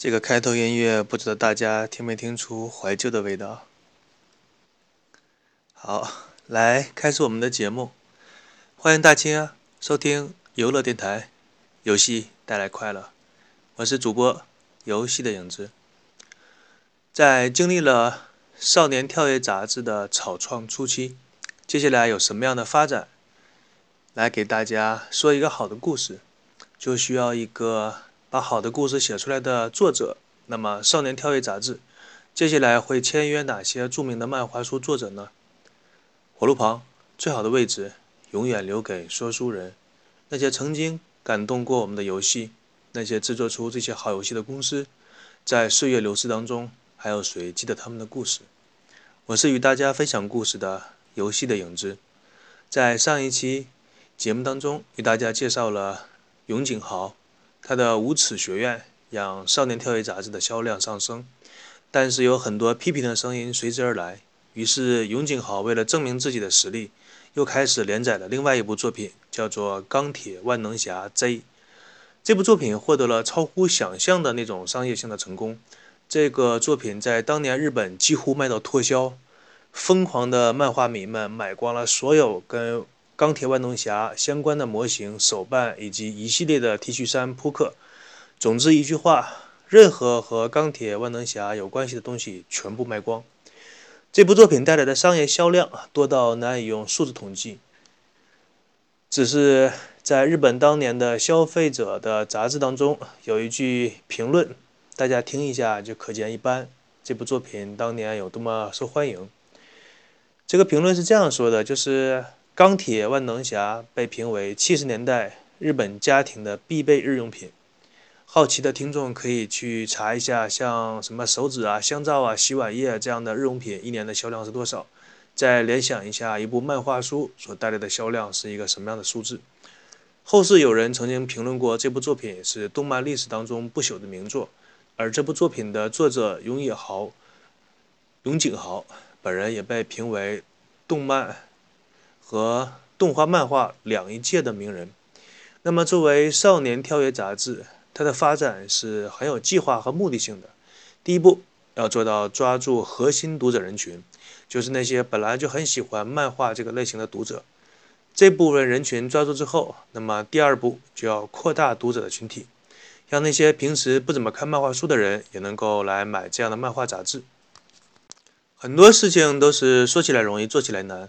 这个开头音乐，不知道大家听没听出怀旧的味道？好，来开始我们的节目，欢迎大家收听游乐电台，游戏带来快乐，我是主播游戏的影子。在经历了《少年跳跃》杂志的草创初期，接下来有什么样的发展？来给大家说一个好的故事，就需要一个。把好的故事写出来的作者，那么《少年跳跃》杂志接下来会签约哪些著名的漫画书作者呢？火炉旁最好的位置永远留给说书人，那些曾经感动过我们的游戏，那些制作出这些好游戏的公司，在岁月流逝当中，还有谁记得他们的故事？我是与大家分享故事的游戏的影子，在上一期节目当中，与大家介绍了永井豪。他的无耻学院让《少年跳跃》杂志的销量上升，但是有很多批评的声音随之而来。于是，永井豪为了证明自己的实力，又开始连载了另外一部作品，叫做《钢铁万能侠 Z》。这部作品获得了超乎想象的那种商业性的成功。这个作品在当年日本几乎卖到脱销，疯狂的漫画迷们买光了所有跟。钢铁万能侠相关的模型、手办以及一系列的 T 恤衫扑克。总之一句话，任何和钢铁万能侠有关系的东西全部卖光。这部作品带来的商业销量多到难以用数字统计。只是在日本当年的消费者的杂志当中有一句评论，大家听一下就可见一斑。这部作品当年有多么受欢迎？这个评论是这样说的，就是。钢铁万能侠被评为七十年代日本家庭的必备日用品。好奇的听众可以去查一下，像什么手纸啊、香皂啊、洗碗液这样的日用品一年的销量是多少，再联想一下一部漫画书所带来的销量是一个什么样的数字。后世有人曾经评论过这部作品是动漫历史当中不朽的名作，而这部作品的作者永野豪、永井豪本人也被评为动漫。和动画漫画两一届的名人。那么，作为《少年跳跃》杂志，它的发展是很有计划和目的性的。第一步，要做到抓住核心读者人群，就是那些本来就很喜欢漫画这个类型的读者。这部分人群抓住之后，那么第二步就要扩大读者的群体，让那些平时不怎么看漫画书的人也能够来买这样的漫画杂志。很多事情都是说起来容易，做起来难。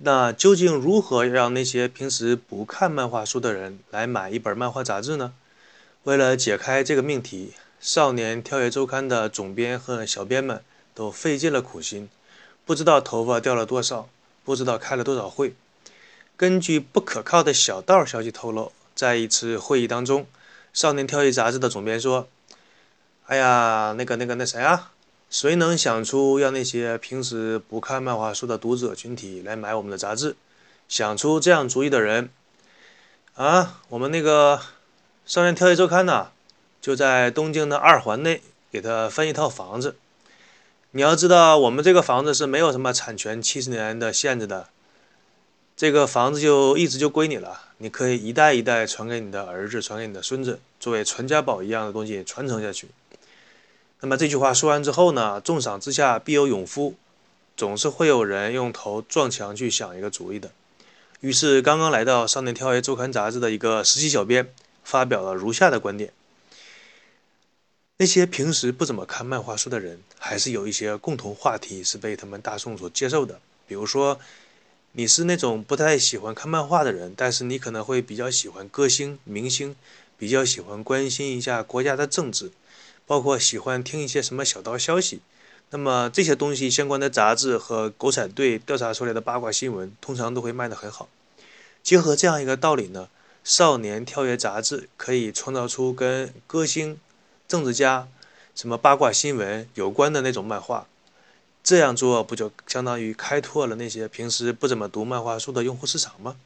那究竟如何让那些平时不看漫画书的人来买一本漫画杂志呢？为了解开这个命题，《少年跳跃周刊》的总编和小编们都费尽了苦心，不知道头发掉了多少，不知道开了多少会。根据不可靠的小道消息透露，在一次会议当中，《少年跳跃》杂志的总编说：“哎呀，那个、那个、那谁啊？”谁能想出让那些平时不看漫画书的读者群体来买我们的杂志？想出这样主意的人啊，我们那个《少年跳跃周刊》呢，就在东京的二环内给他分一套房子。你要知道，我们这个房子是没有什么产权七十年的限制的，这个房子就一直就归你了，你可以一代一代传给你的儿子，传给你的孙子，作为传家宝一样的东西传承下去。那么这句话说完之后呢？重赏之下必有勇夫，总是会有人用头撞墙去想一个主意的。于是，刚刚来到《少年跳跃周刊》杂志的一个实习小编发表了如下的观点：那些平时不怎么看漫画书的人，还是有一些共同话题是被他们大众所接受的。比如说，你是那种不太喜欢看漫画的人，但是你可能会比较喜欢歌星、明星，比较喜欢关心一下国家的政治。包括喜欢听一些什么小道消息，那么这些东西相关的杂志和狗仔队调查出来的八卦新闻，通常都会卖得很好。结合这样一个道理呢，少年跳跃杂志可以创造出跟歌星、政治家、什么八卦新闻有关的那种漫画。这样做不就相当于开拓了那些平时不怎么读漫画书的用户市场吗？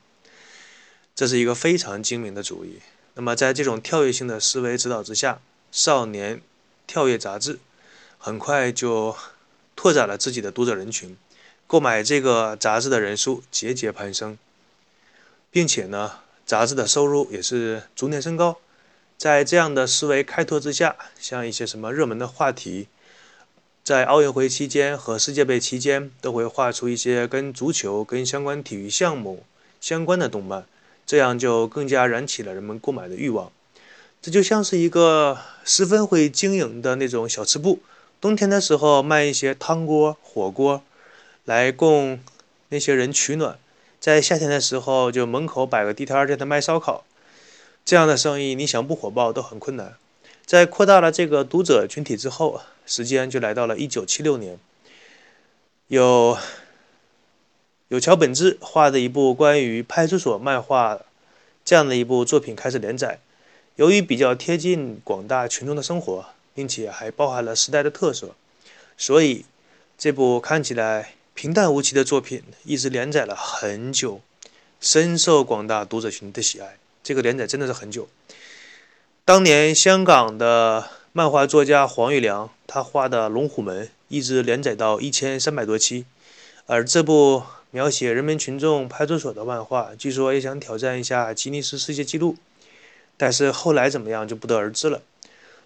这是一个非常精明的主意。那么在这种跳跃性的思维指导之下，少年。跳跃杂志很快就拓展了自己的读者人群，购买这个杂志的人数节节攀升，并且呢，杂志的收入也是逐年升高。在这样的思维开拓之下，像一些什么热门的话题，在奥运会期间和世界杯期间，都会画出一些跟足球、跟相关体育项目相关的动漫，这样就更加燃起了人们购买的欲望。这就像是一个十分会经营的那种小吃部，冬天的时候卖一些汤锅、火锅，来供那些人取暖；在夏天的时候，就门口摆个地摊儿，在那卖烧烤。这样的生意，你想不火爆都很困难。在扩大了这个读者群体之后，时间就来到了1976年，有有桥本治画的一部关于派出所漫画这样的一部作品开始连载。由于比较贴近广大群众的生活，并且还包含了时代的特色，所以这部看起来平淡无奇的作品一直连载了很久，深受广大读者群的喜爱。这个连载真的是很久。当年香港的漫画作家黄玉良，他画的《龙虎门》一直连载到一千三百多期，而这部描写人民群众派出所的漫画，据说也想挑战一下吉尼斯世界纪录，但是后来怎么样就不得而知了。《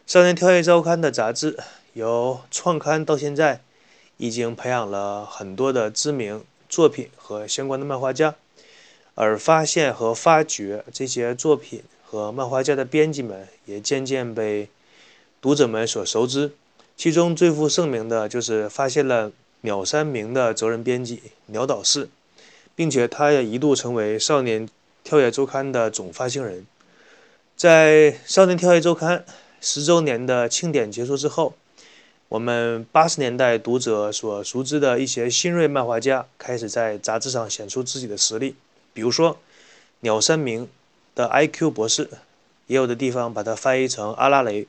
少年跳跃周刊》的杂志由创刊到现在，已经培养了很多的知名作品和相关的漫画家。而发现和发掘这些作品和漫画家的编辑们，也渐渐被读者们所熟知。其中最负盛名的就是发现了鸟山明的责任编辑鸟岛氏，并且他也一度成为《少年跳跃周刊》的总发行人。在《少年跳跃周刊》十周年的庆典结束之后，我们八十年代读者所熟知的一些新锐漫画家开始在杂志上显出自己的实力。比如说，鸟山明的 IQ 博士，也有的地方把它翻译成阿拉蕾。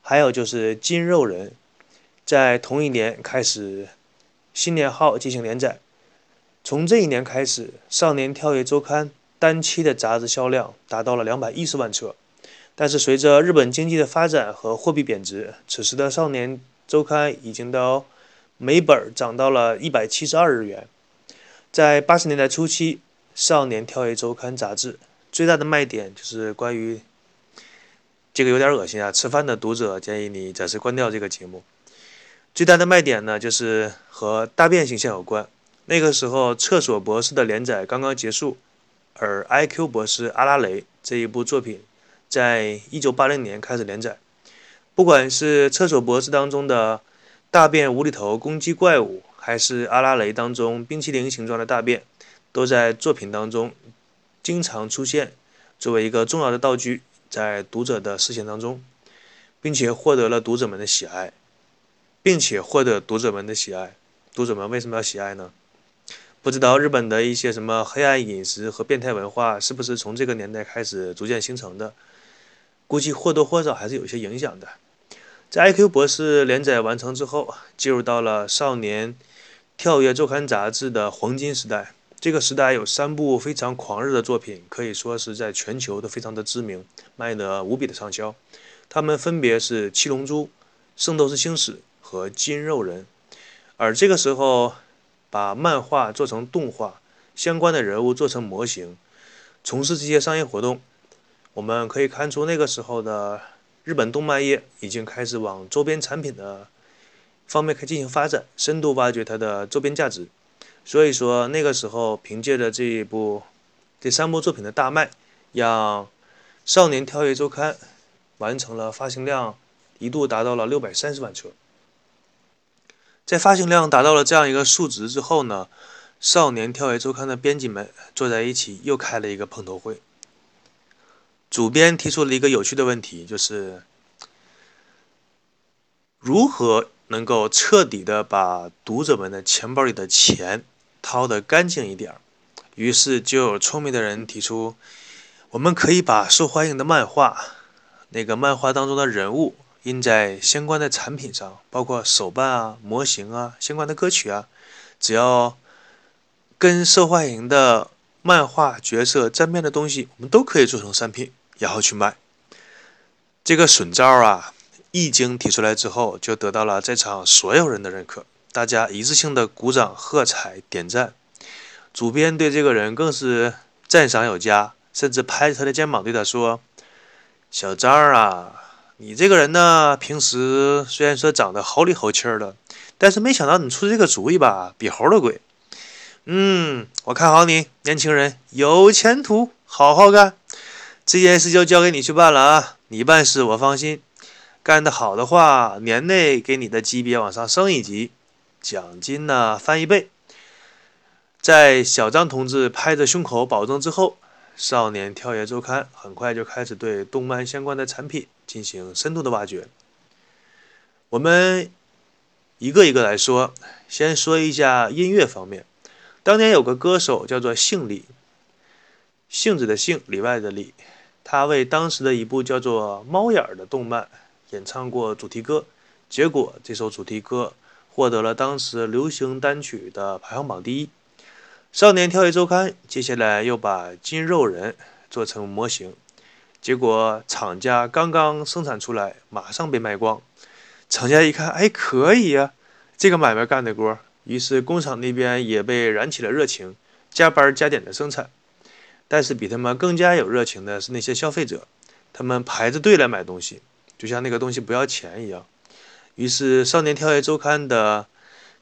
还有就是金肉人，在同一年开始新年号进行连载。从这一年开始，《少年跳跃周刊》单期的杂志销量达到了两百一十万册。但是随着日本经济的发展和货币贬值，此时的《少年周刊》已经到每本涨到了一百七十二日元。在八十年代初期。《少年跳跃周刊》杂志最大的卖点就是关于这个有点恶心啊！吃饭的读者建议你暂时关掉这个节目。最大的卖点呢，就是和大便形象有关。那个时候，《厕所博士》的连载刚刚结束，而《I.Q. 博士阿拉蕾》这一部作品在一九八零年开始连载。不管是《厕所博士》当中的大便无厘头攻击怪物，还是《阿拉蕾》当中冰淇淋形状的大便。都在作品当中经常出现，作为一个重要的道具，在读者的视线当中，并且获得了读者们的喜爱，并且获得读者们的喜爱。读者们为什么要喜爱呢？不知道日本的一些什么黑暗饮食和变态文化是不是从这个年代开始逐渐形成的？估计或多或少还是有些影响的。在《IQ 博士》连载完成之后，进入到了《少年跳跃周刊》杂志的黄金时代。这个时代有三部非常狂热的作品，可以说是在全球都非常的知名，卖得无比的畅销。他们分别是《七龙珠》《圣斗士星矢》和《金肉人》。而这个时候，把漫画做成动画，相关的人物做成模型，从事这些商业活动，我们可以看出那个时候的日本动漫业已经开始往周边产品的方面开进行发展，深度挖掘它的周边价值。所以说，那个时候凭借着这一部、这三部作品的大卖，让《少年跳跃周刊》完成了发行量一度达到了六百三十万册。在发行量达到了这样一个数值之后呢，《少年跳跃周刊》的编辑们坐在一起又开了一个碰头会。主编提出了一个有趣的问题，就是如何能够彻底的把读者们的钱包里的钱。掏得干净一点儿，于是就有聪明的人提出，我们可以把受欢迎的漫画，那个漫画当中的人物印在相关的产品上，包括手办啊、模型啊、相关的歌曲啊，只要跟受欢迎的漫画角色沾边的东西，我们都可以做成商品，然后去卖。这个损招啊，一经提出来之后，就得到了在场所有人的认可。大家一致性的鼓掌、喝彩、点赞。主编对这个人更是赞赏有加，甚至拍着他的肩膀对他说：“小张啊，你这个人呢，平时虽然说长得好里好气儿的，但是没想到你出这个主意吧，比猴都贵。嗯，我看好你，年轻人有前途，好好干。这件事就交给你去办了啊！你办事我放心，干得好的话，年内给你的级别往上升一级，奖金呢翻一倍。在小张同志拍着胸口保证之后，少年跳跃周刊很快就开始对动漫相关的产品进行深度的挖掘。我们一个一个来说，先说一下音乐方面。当年有个歌手叫做姓李，杏子的杏，里外的里。他为当时的一部叫做《猫眼儿》的动漫演唱过主题歌，结果这首主题歌获得了当时流行单曲的排行榜第一。少年跳跃周刊接下来又把金肉人做成模型，结果厂家刚刚生产出来，马上被卖光。厂家一看，哎，可以呀，这个买卖干得过，于是工厂那边也被燃起了热情，加班加点的生产。但是比他们更加有热情的是那些消费者，他们排着队来买东西，就像那个东西不要钱一样。于是，《少年跳跃周刊》的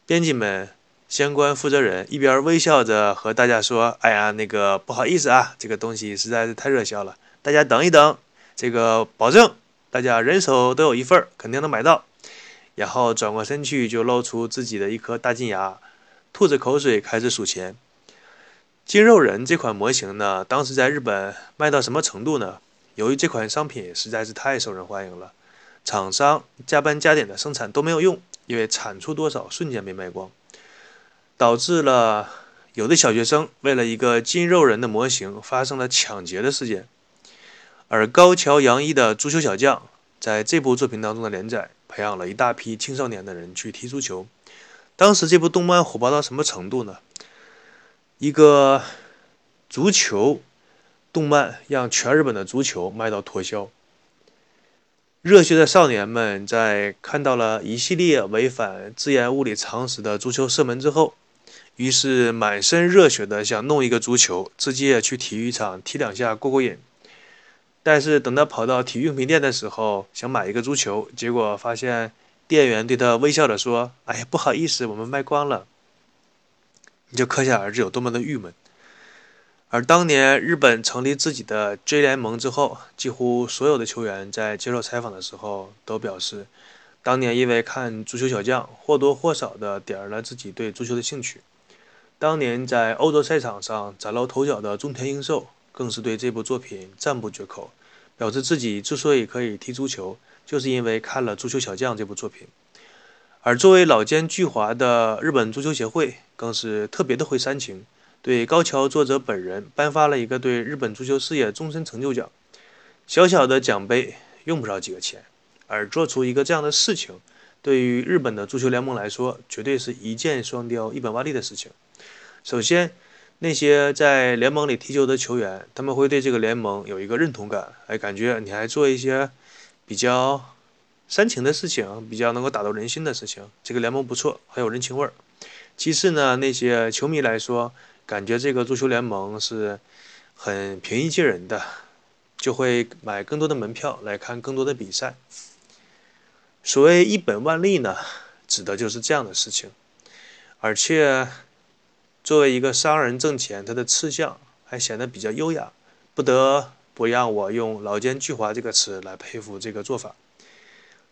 编辑们、相关负责人一边微笑着和大家说：“哎呀，那个不好意思啊，这个东西实在是太热销了，大家等一等，这个保证大家人手都有一份，肯定能买到。”然后转过身去，就露出自己的一颗大金牙，吐着口水开始数钱。金肉人这款模型呢，当时在日本卖到什么程度呢？由于这款商品实在是太受人欢迎了，厂商加班加点的生产都没有用，因为产出多少瞬间被卖光，导致了有的小学生为了一个金肉人的模型发生了抢劫的事件。而高桥洋一的《足球小将》在这部作品当中的连载，培养了一大批青少年的人去踢足球。当时这部动漫火爆到什么程度呢？一个足球动漫让全日本的足球卖到脱销。热血的少年们在看到了一系列违反自然物理常识的足球射门之后，于是满身热血的想弄一个足球，自己也去体育场踢两下过过瘾。但是等他跑到体育用品店的时候，想买一个足球，结果发现店员对他微笑着说：“哎呀，不好意思，我们卖光了。”你就可想而知有多么的郁闷。而当年日本成立自己的 J 联盟之后，几乎所有的球员在接受采访的时候都表示，当年因为看足球小将，或多或少的点燃了自己对足球的兴趣。当年在欧洲赛场上崭露头角的中田英寿，更是对这部作品赞不绝口，表示自己之所以可以踢足球，就是因为看了《足球小将》这部作品。而作为老奸巨猾的日本足球协会。更是特别的会煽情，对高桥作者本人颁发了一个对日本足球事业终身成就奖。小小的奖杯用不着几个钱，而做出一个这样的事情，对于日本的足球联盟来说，绝对是一箭双雕、一本万利的事情。首先，那些在联盟里踢球的球员，他们会对这个联盟有一个认同感，哎，感觉你还做一些比较煽情的事情，比较能够打动人心的事情，这个联盟不错，很有人情味儿。其次呢，那些球迷来说，感觉这个足球联盟是很平易近人的，就会买更多的门票来看更多的比赛。所谓一本万利呢，指的就是这样的事情。而且，作为一个商人挣钱，他的吃相还显得比较优雅，不得不让我用“老奸巨猾”这个词来佩服这个做法。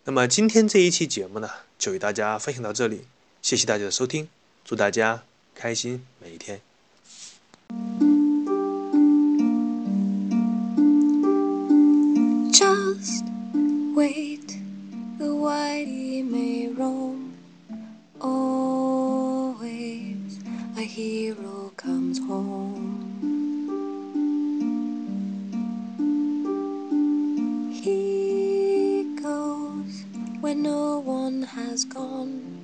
那么今天这一期节目呢，就与大家分享到这里，谢谢大家的收听。祝大家开心每一天。Just wait, the whitey may roam. Always a hero comes home. He goes where no one has gone,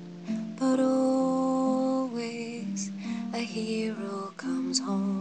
but always a hero comes home.